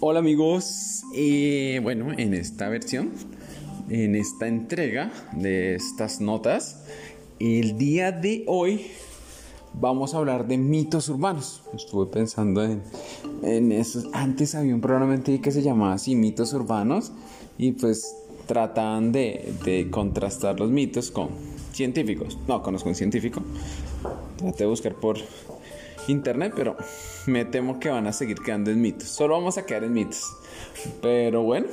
Hola amigos, eh, bueno, en esta versión, en esta entrega de estas notas, el día de hoy vamos a hablar de mitos urbanos. Estuve pensando en, en eso. Antes había un programa que se llamaba así, mitos urbanos, y pues trataban de, de contrastar los mitos con científicos. No conozco un científico. Traté de buscar por internet, pero me temo que van a seguir quedando en mitos. Solo vamos a quedar en mitos. Pero bueno,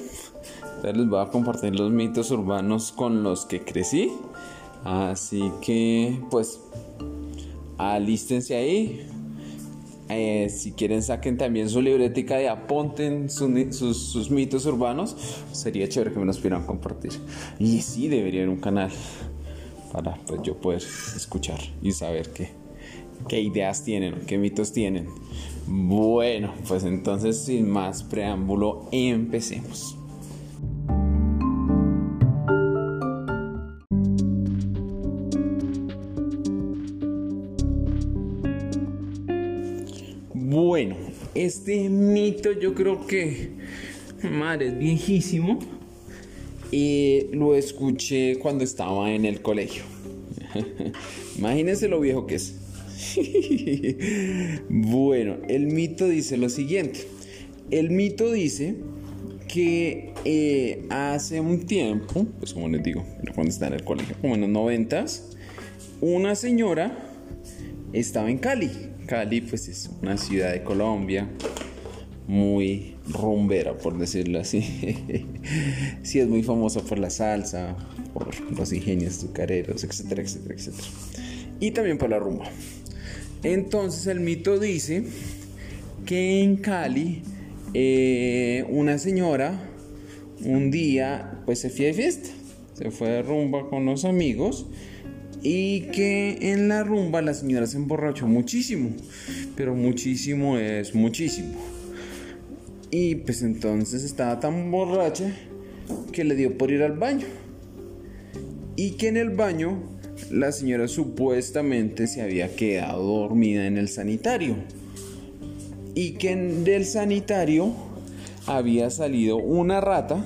les voy a compartir los mitos urbanos con los que crecí. Así que, pues, alístense ahí. Eh, si quieren, saquen también su libretica y apunten sus, mitos urbanos. Sería chévere que me los pudieran compartir. Y sí, debería haber un canal para pues, yo poder escuchar y saber qué qué ideas tienen, qué mitos tienen. Bueno, pues entonces sin más preámbulo, empecemos. Bueno, este mito yo creo que, madre, es viejísimo. Y lo escuché cuando estaba en el colegio. Imagínense lo viejo que es. bueno, el mito dice lo siguiente. El mito dice que eh, hace un tiempo, pues como les digo, cuando está en el colegio, como en los noventas, una señora estaba en Cali. Cali pues es una ciudad de Colombia muy rumbera, por decirlo así. sí es muy famosa por la salsa, por los ingenios azucareros, etcétera, etcétera, etcétera. Y también por la rumba. Entonces el mito dice que en Cali eh, una señora un día pues se fue de fiesta, se fue de rumba con los amigos y que en la rumba la señora se emborrachó muchísimo, pero muchísimo es muchísimo. Y pues entonces estaba tan borracha que le dio por ir al baño. Y que en el baño la señora supuestamente se había quedado dormida en el sanitario y que del sanitario había salido una rata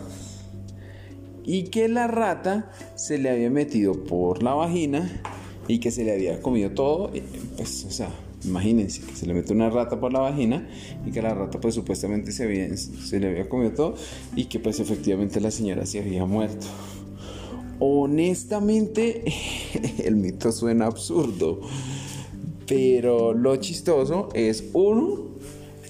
y que la rata se le había metido por la vagina y que se le había comido todo, pues o sea, imagínense que se le mete una rata por la vagina y que la rata pues supuestamente se, se le había comido todo y que pues efectivamente la señora se había muerto. Honestamente, el mito suena absurdo, pero lo chistoso es uno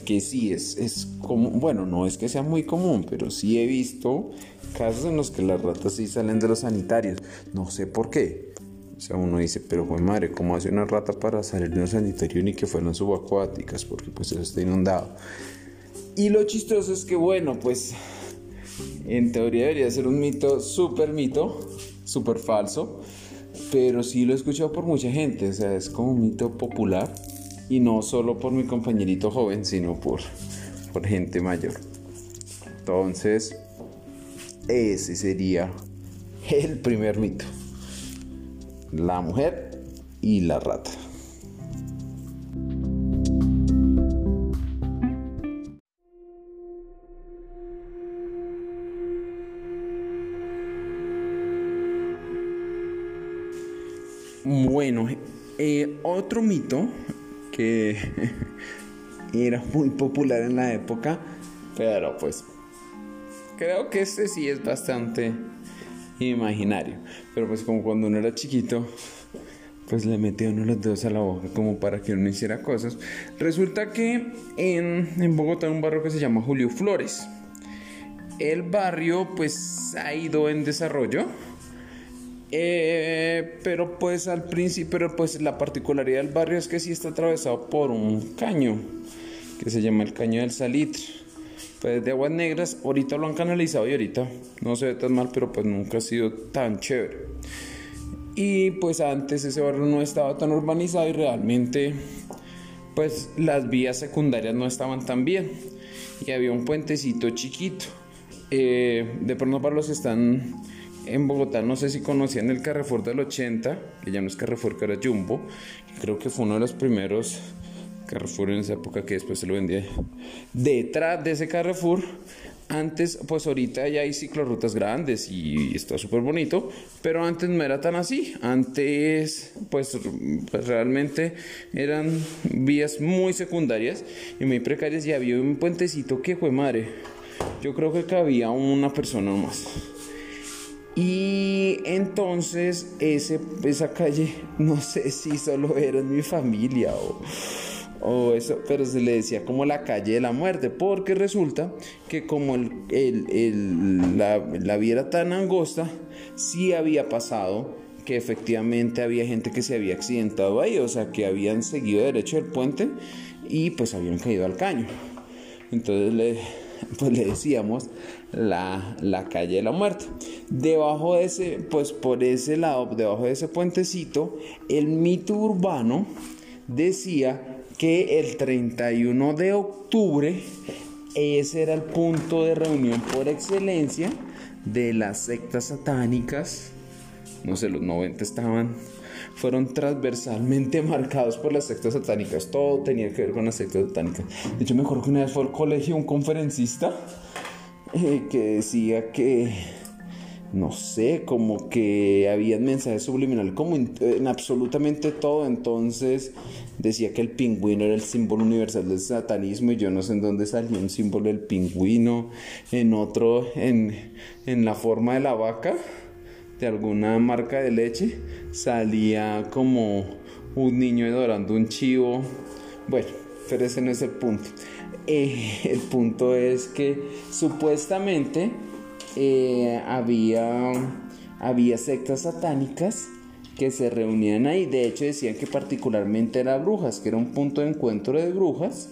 que sí es, es como, bueno, no es que sea muy común, pero sí he visto casos en los que las ratas sí salen de los sanitarios. No sé por qué. O sea, uno dice, pero fue madre, ¿cómo hace una rata para salir de un sanitario ni que fueran subacuáticas? Porque pues eso está inundado. Y lo chistoso es que, bueno, pues en teoría debería ser un mito, súper mito, súper falso, pero sí lo he escuchado por mucha gente, o sea, es como un mito popular y no solo por mi compañerito joven, sino por, por gente mayor. Entonces, ese sería el primer mito. La mujer y la rata. Bueno, eh, otro mito que era muy popular en la época, pero pues creo que este sí es bastante imaginario. Pero pues como cuando uno era chiquito, pues le metía uno los dedos a la boca como para que uno hiciera cosas. Resulta que en, en Bogotá hay un barrio que se llama Julio Flores. El barrio pues ha ido en desarrollo eh, pero pues al principio, pero pues la particularidad del barrio es que sí está atravesado por un caño que se llama el caño del salitre. Pues de aguas negras, ahorita lo han canalizado y ahorita no se ve tan mal, pero pues nunca ha sido tan chévere. Y pues antes ese barrio no estaba tan urbanizado y realmente pues las vías secundarias no estaban tan bien. Y había un puentecito chiquito. Eh, de pronto para los que están en Bogotá, no sé si conocían el Carrefour del 80, que ya no es Carrefour, que era Jumbo, creo que fue uno de los primeros Carrefour en esa época que después se lo vendía. Detrás de ese Carrefour, antes, pues ahorita ya hay ciclorrutas grandes y está súper bonito, pero antes no era tan así. Antes, pues, pues, realmente eran vías muy secundarias y muy precarias y había un puentecito que fue madre. Yo creo que cabía una persona más. Y entonces ese, esa calle, no sé si solo era mi familia o o eso, pero se le decía como la calle de la muerte, porque resulta que como el, la, la vía era tan angosta, sí había pasado que efectivamente había gente que se había accidentado ahí, o sea, que habían seguido derecho el puente y pues habían caído al caño. Entonces le, pues le decíamos la, la, calle de la muerte. Debajo de ese, pues por ese lado, debajo de ese puentecito, el mito urbano decía que el 31 de octubre ese era el punto de reunión por excelencia de las sectas satánicas. No sé, los 90 estaban, fueron transversalmente marcados por las sectas satánicas. Todo tenía que ver con las sectas satánicas. De hecho, me acuerdo que una vez fue al colegio un conferencista eh, que decía que no sé, como que había mensajes subliminales, como en, absolutamente todo. Entonces decía que el pingüino era el símbolo universal del satanismo y yo no sé en dónde salió un símbolo del pingüino, en otro, en, en la forma de la vaca, de alguna marca de leche, salía como un niño adorando un chivo. Bueno, pero ese no es el punto. Eh, el punto es que supuestamente eh, había, había sectas satánicas que se reunían ahí. De hecho, decían que particularmente era brujas, que era un punto de encuentro de brujas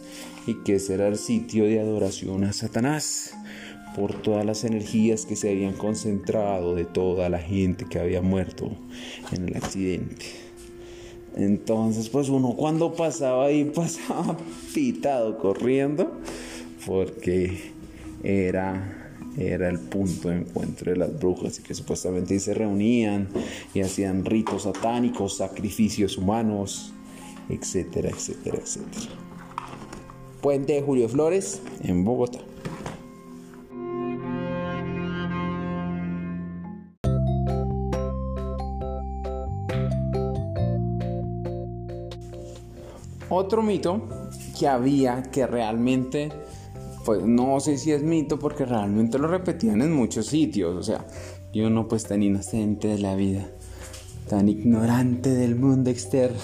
y que ese era el sitio de adoración a Satanás por todas las energías que se habían concentrado de toda la gente que había muerto en el accidente. Entonces, pues uno cuando pasaba ahí pasaba pitado corriendo porque era era el punto de encuentro de las brujas y que supuestamente se reunían y hacían ritos satánicos, sacrificios humanos, etcétera, etcétera, etcétera. Puente de Julio Flores en Bogotá. Otro mito que había que realmente pues no sé si es mito porque realmente lo repetían en muchos sitios, o sea, yo no pues tan inocente de la vida, tan ignorante del mundo externo.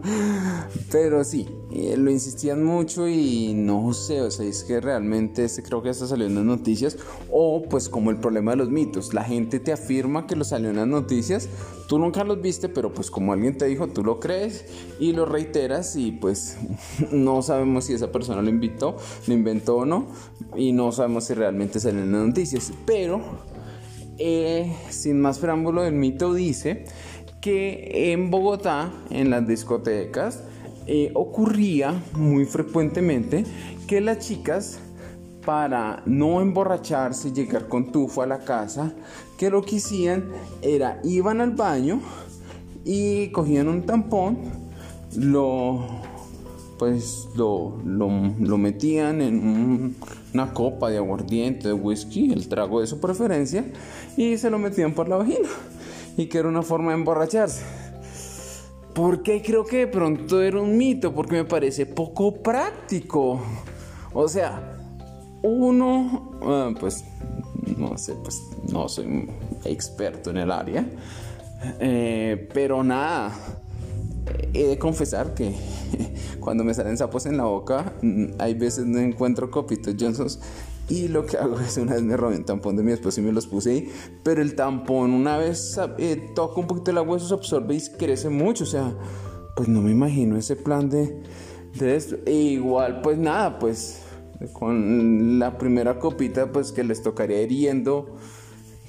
Pero sí, eh, lo insistían mucho y no sé, o sea, es que realmente este creo que está saliendo en las noticias o pues como el problema de los mitos, la gente te afirma que lo salió en las noticias, tú nunca los viste, pero pues como alguien te dijo, tú lo crees y lo reiteras y pues no sabemos si esa persona lo invitó, lo inventó o no y no sabemos si realmente salió en las noticias, pero eh, sin más preámbulo, el mito dice que en Bogotá, en las discotecas, eh, ocurría muy frecuentemente que las chicas, para no emborracharse y llegar con tufo a la casa, que lo que hacían era iban al baño y cogían un tampón, lo pues lo, lo, metían en una copa de aguardiente, de whisky, el trago de su preferencia, y se lo metían por la vagina. Y que era una forma de emborracharse. Porque creo que de pronto era un mito, porque me parece poco práctico. O sea, uno, ah, pues, no sé, pues no soy experto en el área. Eh, pero nada, he de confesar que cuando me salen sapos en la boca, mm, hay veces no encuentro copitos Johnsons y lo que hago es una vez me robé un tampón de mi esposo y me los puse ahí, pero el tampón una vez eh, toca un poquito el agua, eso se absorbe y crece mucho, o sea, pues no me imagino ese plan de, de esto. E igual, pues nada, pues con la primera copita, pues que les tocaría ir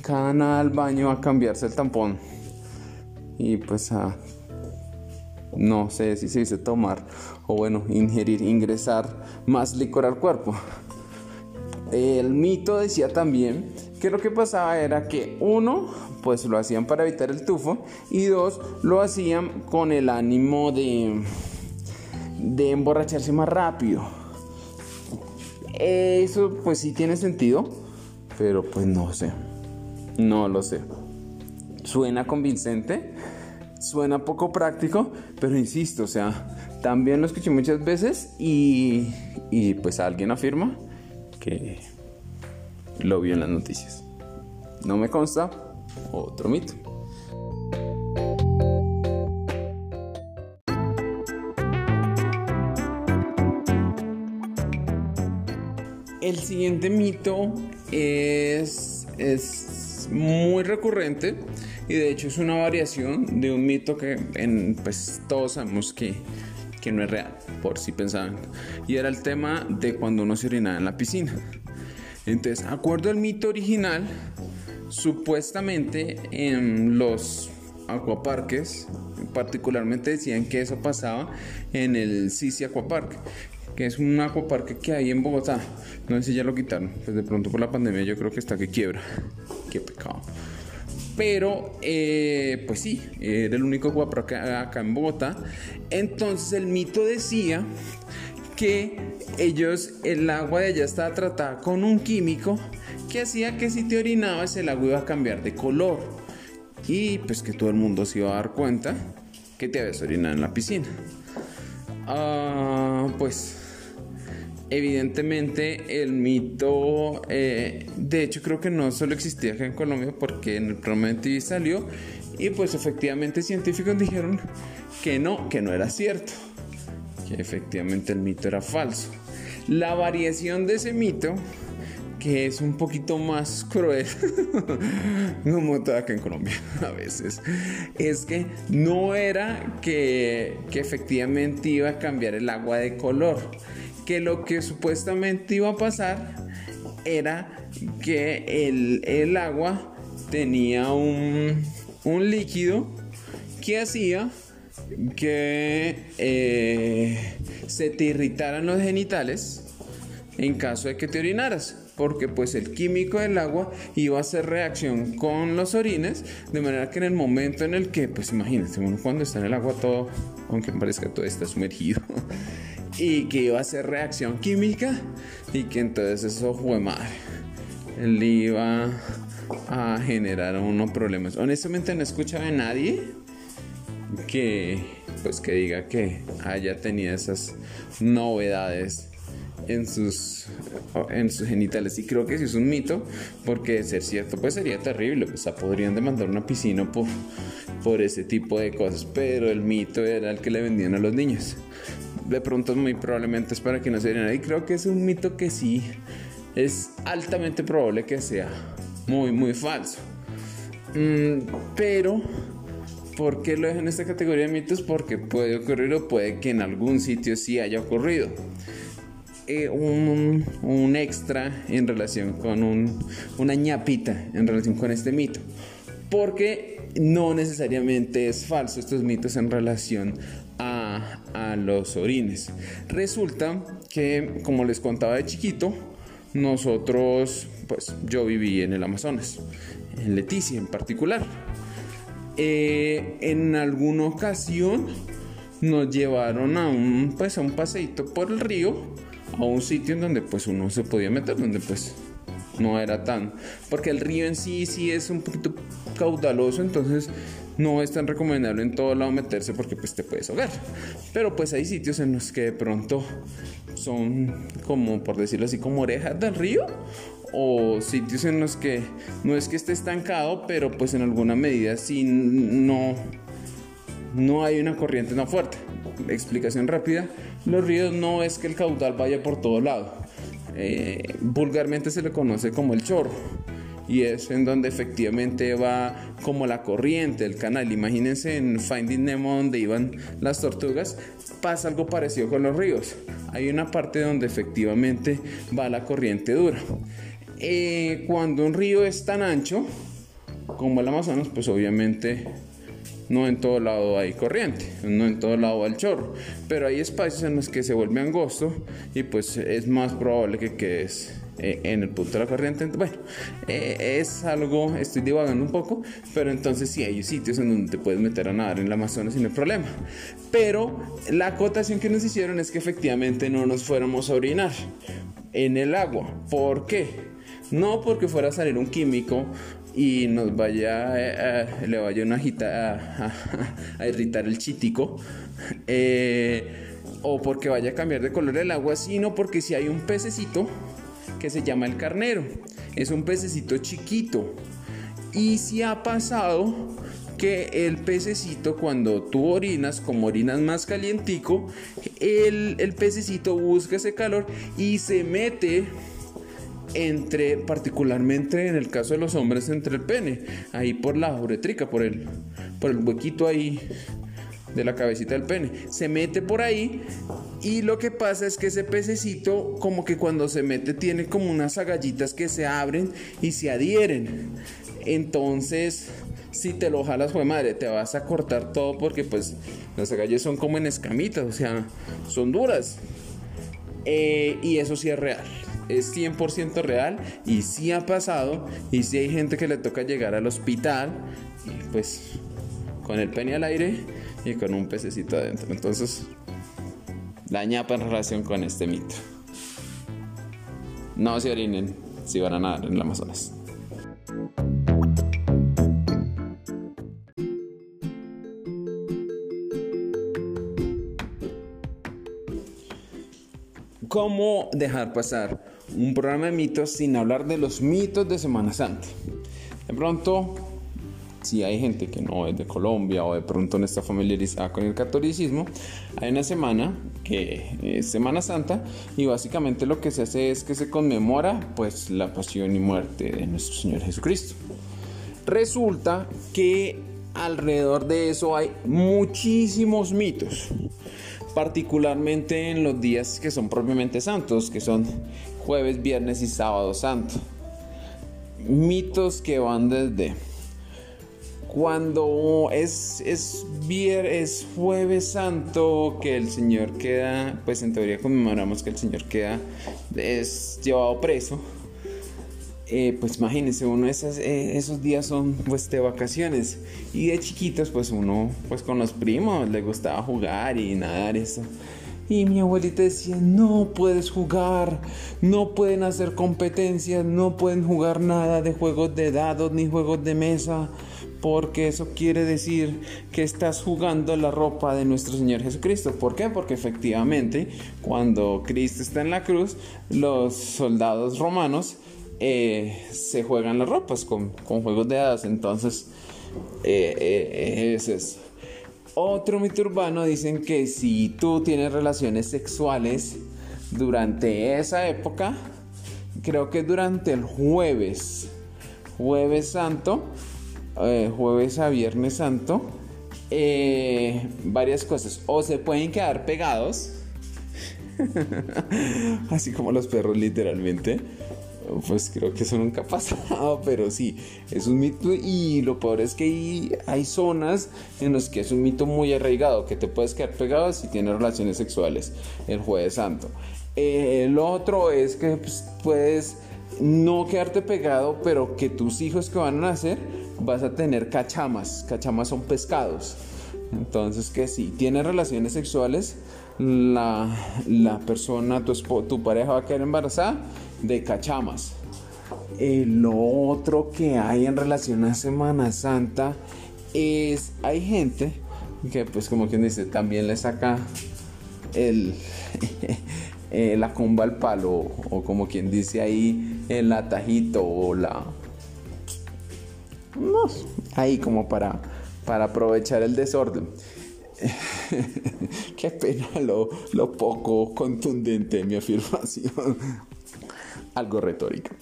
cada nada al baño a cambiarse el tampón. Y pues a no sé si se dice tomar o bueno, ingerir, ingresar más licor al cuerpo. El mito decía también que lo que pasaba era que uno, pues lo hacían para evitar el tufo y dos, lo hacían con el ánimo de de emborracharse más rápido. Eso pues sí tiene sentido, pero pues no sé. No lo sé. Suena convincente, suena poco práctico, pero insisto, o sea, también lo escuché muchas veces y, y pues alguien afirma lo vio en las noticias. No me consta, otro mito. El siguiente mito es, es muy recurrente y de hecho es una variación de un mito que en, pues, todos sabemos que, que no es real, por si pensaban. Y era el tema de cuando uno se orinaba en la piscina. Entonces, acuerdo al mito original, supuestamente en los acuaparques, particularmente decían que eso pasaba en el Sisi Aquapark, que es un acuaparque que hay en Bogotá. No sé si ya lo quitaron, pues de pronto por la pandemia yo creo que está que quiebra. Qué pecado. Pero, eh, pues sí, era el único acuaparque acá en Bogotá. Entonces el mito decía que ellos, el agua de allá estaba tratada con un químico que hacía que si te orinabas el agua iba a cambiar de color. Y pues que todo el mundo se iba a dar cuenta que te habías orinado en la piscina. Ah, pues Evidentemente el mito, eh, de hecho creo que no solo existía acá en Colombia porque en el programa de TV salió y pues efectivamente científicos dijeron que no, que no era cierto, que efectivamente el mito era falso. La variación de ese mito, que es un poquito más cruel, como todo acá en Colombia a veces, es que no era que, que efectivamente iba a cambiar el agua de color que lo que supuestamente iba a pasar era que el, agua tenía un, líquido que hacía que eh, se te irritaran los genitales en caso de que te orinaras porque pues el químico del agua iba a hacer reacción con los orines de manera que en el momento en el que pues imagínate uno cuando está en el agua todo aunque parezca todo está sumergido y que iba a hacer reacción química y que entonces eso fue madre. Él iba a generar unos problemas. Honestamente no escuchaba a nadie que pues que diga que haya tenido esas novedades en sus en sus genitales y creo que sí es un mito porque de ser cierto pues sería terrible pues podrían demandar una piscina por, por ese tipo de cosas pero el mito era el que le vendían a los niños de pronto muy probablemente es para que no se den Y creo que es un mito que sí es altamente probable que sea muy, muy falso. Mm, pero, ¿por qué lo dejo en esta categoría de mitos? Porque puede ocurrir o puede que en algún sitio sí haya ocurrido. Eh, un, un, extra en relación con un, una ñapita en relación con este mito. Porque no necesariamente es falso estos mitos en relación a, los orines. Resulta que, como les contaba de chiquito, nosotros, pues yo viví en el Amazonas, en Leticia en particular. Eh, en alguna ocasión nos llevaron a un, pues, a un paseito por el río, a un sitio en donde pues uno se podía meter, donde pues no era tan, porque el río en sí sí es un poquito caudaloso, entonces no es tan recomendable en todo lado meterse porque pues te puedes ahogar. Pero pues hay sitios en los que de pronto son como, por decirlo así, como orejas del río o sitios en los que no es que esté estancado, pero pues en alguna medida sí no, no hay una corriente tan fuerte. Explicación rápida, los ríos no es que el caudal vaya por todo lado. Eh, vulgarmente se le conoce como el chorro y es en donde efectivamente va como la corriente del canal. Imagínense en Finding Nemo donde iban las tortugas, pasa algo parecido con los ríos. Hay una parte donde efectivamente va la corriente dura. Eh, cuando un río es tan ancho como el Amazonas, pues obviamente no en todo lado hay corriente, no en todo lado el chorro, pero hay espacios en los que se vuelve angosto y pues es más probable que quedes eh, en el punto de la corriente. Bueno, eh, es algo, estoy divagando un poco, pero entonces sí hay sitios en donde te puedes meter a nadar en el Amazonas sin el problema. Pero la acotación que nos hicieron es que efectivamente no nos fuéramos a orinar en el agua. ¿Por qué? No porque fuera a salir un químico y nos vaya, eh, le vaya una agita a, irritar el chítico. o porque vaya a cambiar de color el agua, sino porque si hay un pececito que se llama el carnero. Es un pececito chiquito. Y si ha pasado que el pececito cuando tú orinas, como orinas más calientico, el, el pececito busca ese calor y se mete entre, particularmente en el caso de los hombres, entre el pene, ahí por la uretrica, por el, por el huequito ahí de la cabecita del pene. Se mete por ahí y lo que pasa es que ese pececito como que cuando se mete tiene como unas agallitas que se abren y se adhieren. Entonces, si te lo jalas, fue madre, te vas a cortar todo porque pues las agallas son como en escamitas, o sea, son duras. Eh, y eso sí es real. Es 100% real y sí ha pasado. Y sí hay gente que le toca llegar al hospital pues con el pene al aire y con un pececito adentro. Entonces, la ñapa en relación con este mito. No se orinen si van a nadar en el Amazonas. ¿Cómo dejar pasar un programa de mitos sin hablar de los mitos de Semana Santa? De pronto si hay gente que no es de Colombia o de pronto no está familiarizada con el catolicismo, hay una semana que es Semana Santa y básicamente lo que se hace es que se conmemora pues la pasión y muerte de nuestro Señor Jesucristo. Resulta que alrededor de eso hay muchísimos mitos, particularmente en los días que son propiamente santos, que son jueves, viernes y sábado santo. Mitos que van desde cuando es, es, es jueves santo que el Señor queda, pues en teoría conmemoramos que el Señor queda, es llevado preso. Eh, pues imagínense, uno esas, eh, esos días son pues de vacaciones y de chiquitos pues uno pues con los primos le gustaba jugar y nadar eso. Y mi abuelita decía, no puedes jugar, no pueden hacer competencias, no pueden jugar nada de juegos de dados ni juegos de mesa porque eso quiere decir que estás jugando la ropa de nuestro Señor Jesucristo. ¿Por qué? Porque efectivamente cuando Cristo está en la cruz, los soldados romanos eh, se juegan las ropas con, juegos de hadas. Entonces, eh, eh, es otro mito urbano. Dicen que si tú tienes relaciones sexuales durante esa época, creo que durante el jueves, jueves santo, eh, jueves a viernes santo, eh, varias cosas. O se pueden quedar pegados, así como los perros literalmente. Pues creo que eso nunca ha pasado, pero sí, es un mito y lo peor es que hay, zonas en las que es un mito muy arraigado, que te puedes quedar pegado si tienes relaciones sexuales el jueves santo. Eh, lo otro es que pues, puedes no quedarte pegado, pero que tus hijos que van a nacer vas a tener cachamas. Cachamas son pescados. Entonces que si tienes relaciones sexuales, la, persona, tu, tu pareja va a quedar embarazada de cachamas. lo otro que hay en relación a Semana Santa es, hay gente que pues como quien dice, también le saca el, eh, la comba al palo o como quien dice ahí el atajito o la ahí como para, para aprovechar el desorden. Qué pena lo, poco contundente de mi afirmación. Algo retórica.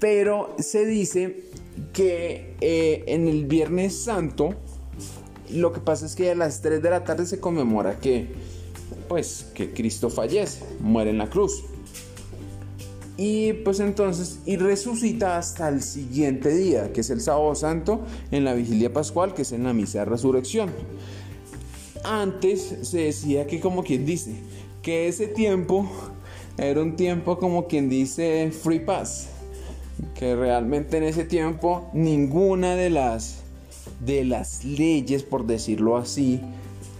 Pero se dice que eh, en el Viernes Santo lo que pasa es que a las 3 de la tarde se conmemora que pues que Cristo fallece, muere en la cruz. Y pues entonces, y resucita hasta el siguiente día, que es el sábado santo, en la vigilia pascual, que es en la misa de resurrección. Antes se decía que como quien dice, que ese tiempo era un tiempo como quien dice free pass, que realmente en ese tiempo ninguna de las de las leyes, por decirlo así,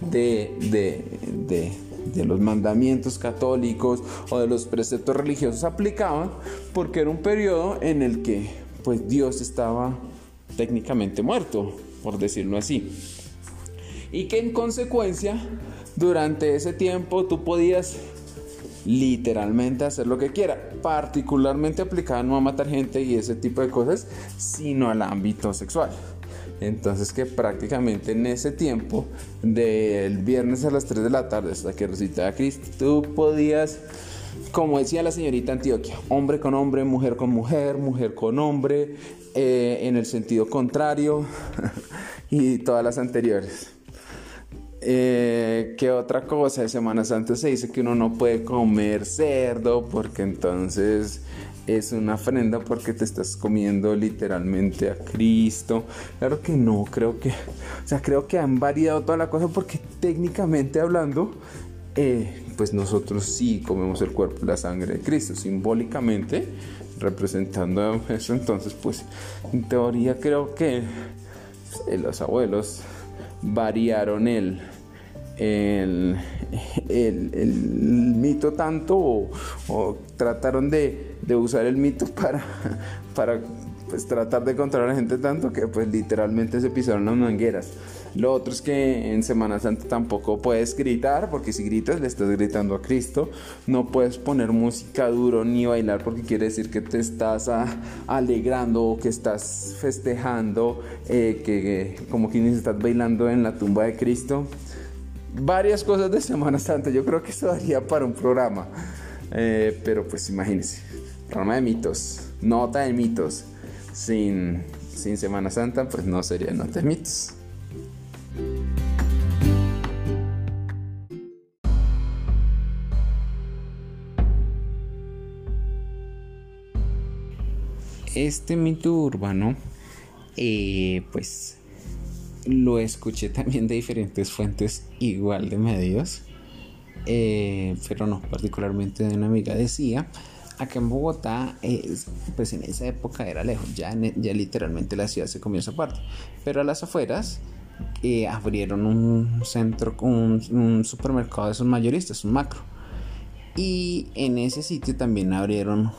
de, de, de, los mandamientos católicos o de los preceptos religiosos aplicaban, porque era un periodo en el que pues Dios estaba técnicamente muerto, por decirlo así. Y que en consecuencia, durante ese tiempo tú podías literalmente hacer lo que quiera, particularmente aplicado no a matar gente y ese tipo de cosas, sino al ámbito sexual. Entonces que prácticamente en ese tiempo, del viernes a las 3 de la tarde hasta que resucitaba Cristo, tú podías, como decía la señorita Antioquia, hombre con hombre, mujer con mujer, mujer con hombre, eh, en el sentido contrario y todas las anteriores. Eh, ¿Qué otra cosa? De Semana Santa se dice que uno no puede comer cerdo porque entonces es una ofrenda porque te estás comiendo literalmente a Cristo. Claro que no, creo que, o sea, creo que han variado toda la cosa porque técnicamente hablando, eh, pues nosotros sí comemos el cuerpo y la sangre de Cristo, simbólicamente representando eso. Entonces, pues en teoría creo que eh, los abuelos variaron el el, el, mito tanto o, trataron de, de, usar el mito para, para pues, tratar de controlar a la gente tanto que pues literalmente se pisaron las mangueras. Lo otro es que en Semana Santa tampoco puedes gritar, porque si gritas le estás gritando a Cristo. No puedes poner música duro ni bailar porque quiere decir que te estás alegrando o que estás festejando, eh, que como quienes estás bailando en la tumba de Cristo varias cosas de Semana Santa. Yo creo que eso daría para un programa. Eh, pero pues imagínense, programa de mitos, nota de mitos. Sin, sin Semana Santa, pues no sería nota de mitos. Este mito urbano, eh, pues lo escuché también de diferentes fuentes igual de medios, eh, pero no, particularmente de una amiga decía, acá en Bogotá, pues en esa época era lejos, ya, ya literalmente la ciudad se comió esa parte, pero a las afueras eh, abrieron un centro, un, un supermercado de esos mayoristas, un macro. Y en ese sitio también abrieron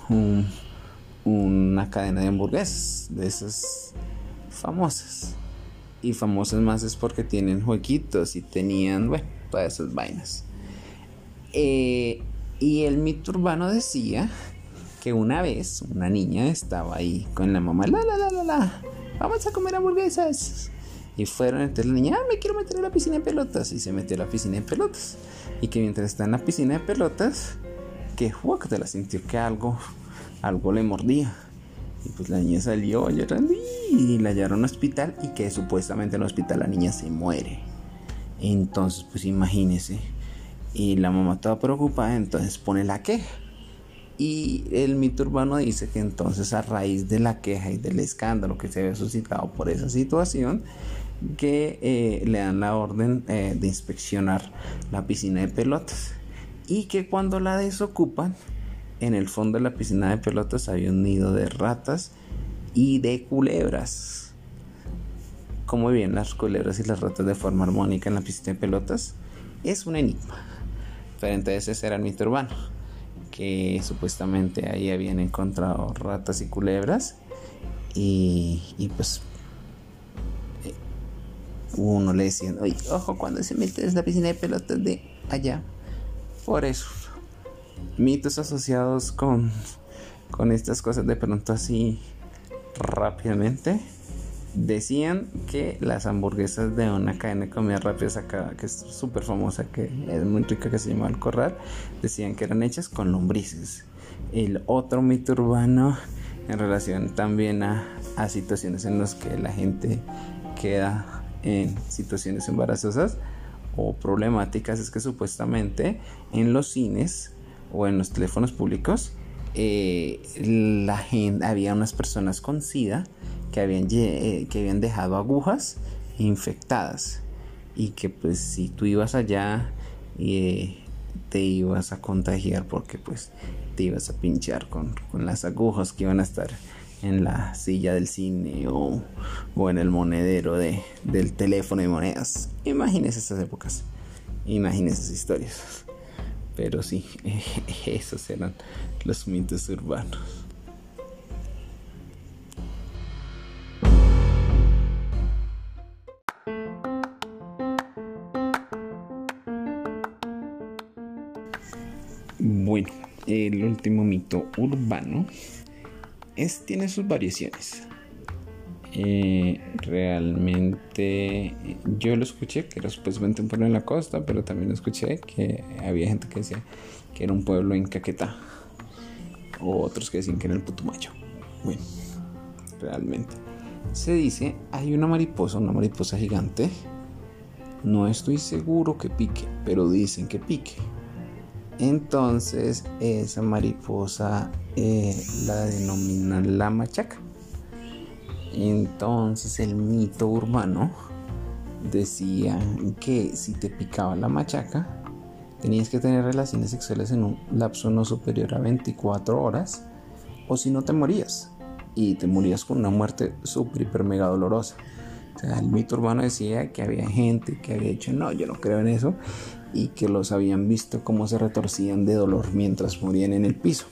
una cadena de hamburguesas, de esas famosas y famosas más es porque tienen jueguitos y tenían, bueno, todas esas vainas. Eh, y el mito urbano decía que una vez una niña estaba ahí con la mamá, la, la, la, la, la, vamos a comer hamburguesas. Y fueron, entonces la niña, ah, me quiero meter a la piscina de pelotas. Y se metió a la piscina de pelotas. Y que mientras está en la piscina de pelotas, que te la sintió que algo, algo le mordía. Y pues la niña salió y la llevaron al hospital y que supuestamente en el hospital la niña se muere. Entonces, pues imagínese. Y la mamá estaba preocupada, entonces pone la queja. Y el mito urbano dice que entonces a raíz de la queja y del escándalo que se había suscitado por esa situación, que eh, le dan la orden eh, de inspeccionar la piscina de pelotas. Y que cuando la desocupan, en el fondo de la piscina de pelotas había un nido de ratas y de culebras. ¿Cómo viven las culebras y las ratas de forma armónica en la piscina de pelotas? Es un enigma. Pero entonces ese era el mito urbano. Que supuestamente ahí habían encontrado ratas y culebras. Y, y pues eh, uno le decía, oye, ojo cuando se mete en la piscina de pelotas de allá. Por eso mitos asociados con, con estas cosas de pronto así rápidamente. Decían que las hamburguesas de una cadena de comida rápida que es súper famosa, que es muy rica, que se llama El Corral, decían que eran hechas con lombrices. El otro mito urbano en relación también a, a situaciones en las que la gente queda en situaciones embarazosas o problemáticas es que supuestamente en los cines o en los teléfonos públicos, eh, la gente, había unas personas con SIDA que habían, eh, que habían dejado agujas infectadas y que pues si tú ibas allá y, te ibas a contagiar porque pues te ibas a pinchar con, las agujas que iban a estar en la silla del cine o, en el monedero de, del teléfono de monedas. Imagínese esas épocas, imagínese esas historias. Pero sí, esos eran los mitos urbanos. El último mito urbano es, tiene sus variaciones. Eh, realmente yo lo escuché que era supuestamente un pueblo en la costa, pero también escuché que había gente que decía que era un pueblo en Caquetá, o otros que decían que era el Putumayo. Bueno, realmente se dice hay una mariposa, una mariposa gigante. No estoy seguro que pique, pero dicen que pique. Entonces esa mariposa eh, la denominan la machaca. Entonces el mito urbano decía que si te picaba la machaca, tenías que tener relaciones sexuales en un lapso no superior a 24 horas o si no te morías. Y te morías con una muerte súper, hiper, mega dolorosa. O sea, el mito urbano decía que había gente que había dicho, no, yo no creo en eso, y que los habían visto cómo se retorcían de dolor mientras morían en el piso.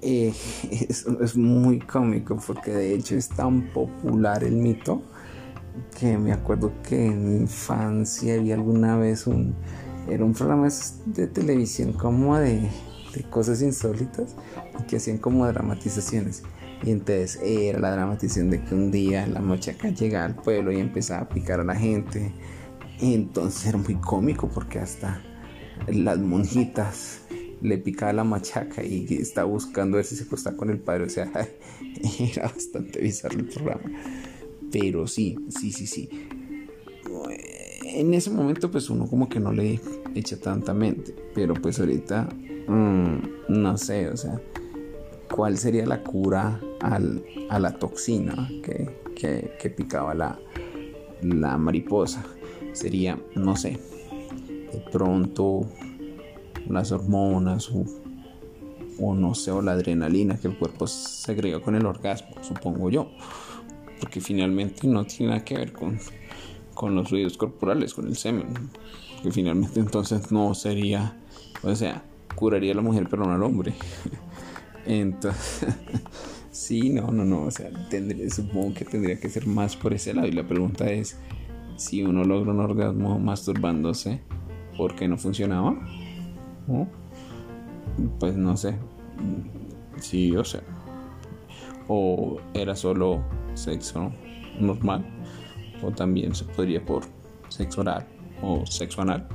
Eh, es, muy cómico porque de hecho es tan popular el mito que me acuerdo que en mi infancia había alguna vez un era un programa de televisión como de, de cosas insólitas que hacían como dramatizaciones y entonces era la dramatización de que un día la mochaca llegaba al pueblo y empezaba a picar a la gente entonces era muy cómico porque hasta las monjitas le picaba la machaca y estaba buscando ver si se acostaba con el padre. O sea, era bastante bizarro el programa. Pero sí, sí, sí, sí. En ese momento pues uno como que no le echa tanta mente. Pero pues ahorita, mm, no sé, o sea, ¿cuál sería la cura a la toxina que, picaba la mariposa? Sería, no sé, de pronto las hormonas o, no sé, o la adrenalina que el cuerpo segrega con el orgasmo, supongo yo. Porque finalmente no tiene nada que ver con, con los ruidos corporales, con el semen. Que finalmente entonces no sería, o sea, curaría a la mujer pero no al hombre. Entonces, sí, no, no, no, o sea, tendría, supongo que tendría que ser más por ese lado. Y la pregunta es, si uno logra un orgasmo masturbándose, ¿por qué no funcionaba? Pues no sé. Sí, o sea. O era solo sexo normal. O también se podría por sexo oral o sexo anal.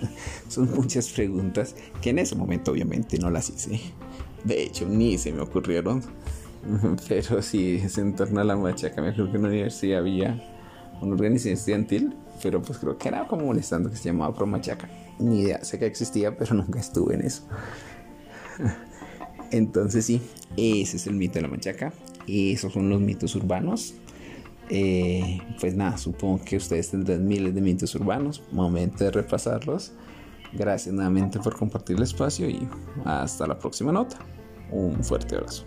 Son muchas preguntas que en ese momento obviamente no las hice. De hecho, ni se me ocurrieron. Pero sí, es en torno a la machaca. Me acuerdo que en la universidad había una organización estudiantil. Pero pues creo que era como molestando que se llamaba Pro Machaca ni idea, sé que existía, pero nunca estuve en eso. Entonces sí, ese es el mito de la machaca. Esos son los mitos urbanos. Eh, pues nada, supongo que ustedes tendrán miles de mitos urbanos. Momento de repasarlos. Gracias nuevamente por compartir el espacio y hasta la próxima nota. Un fuerte abrazo.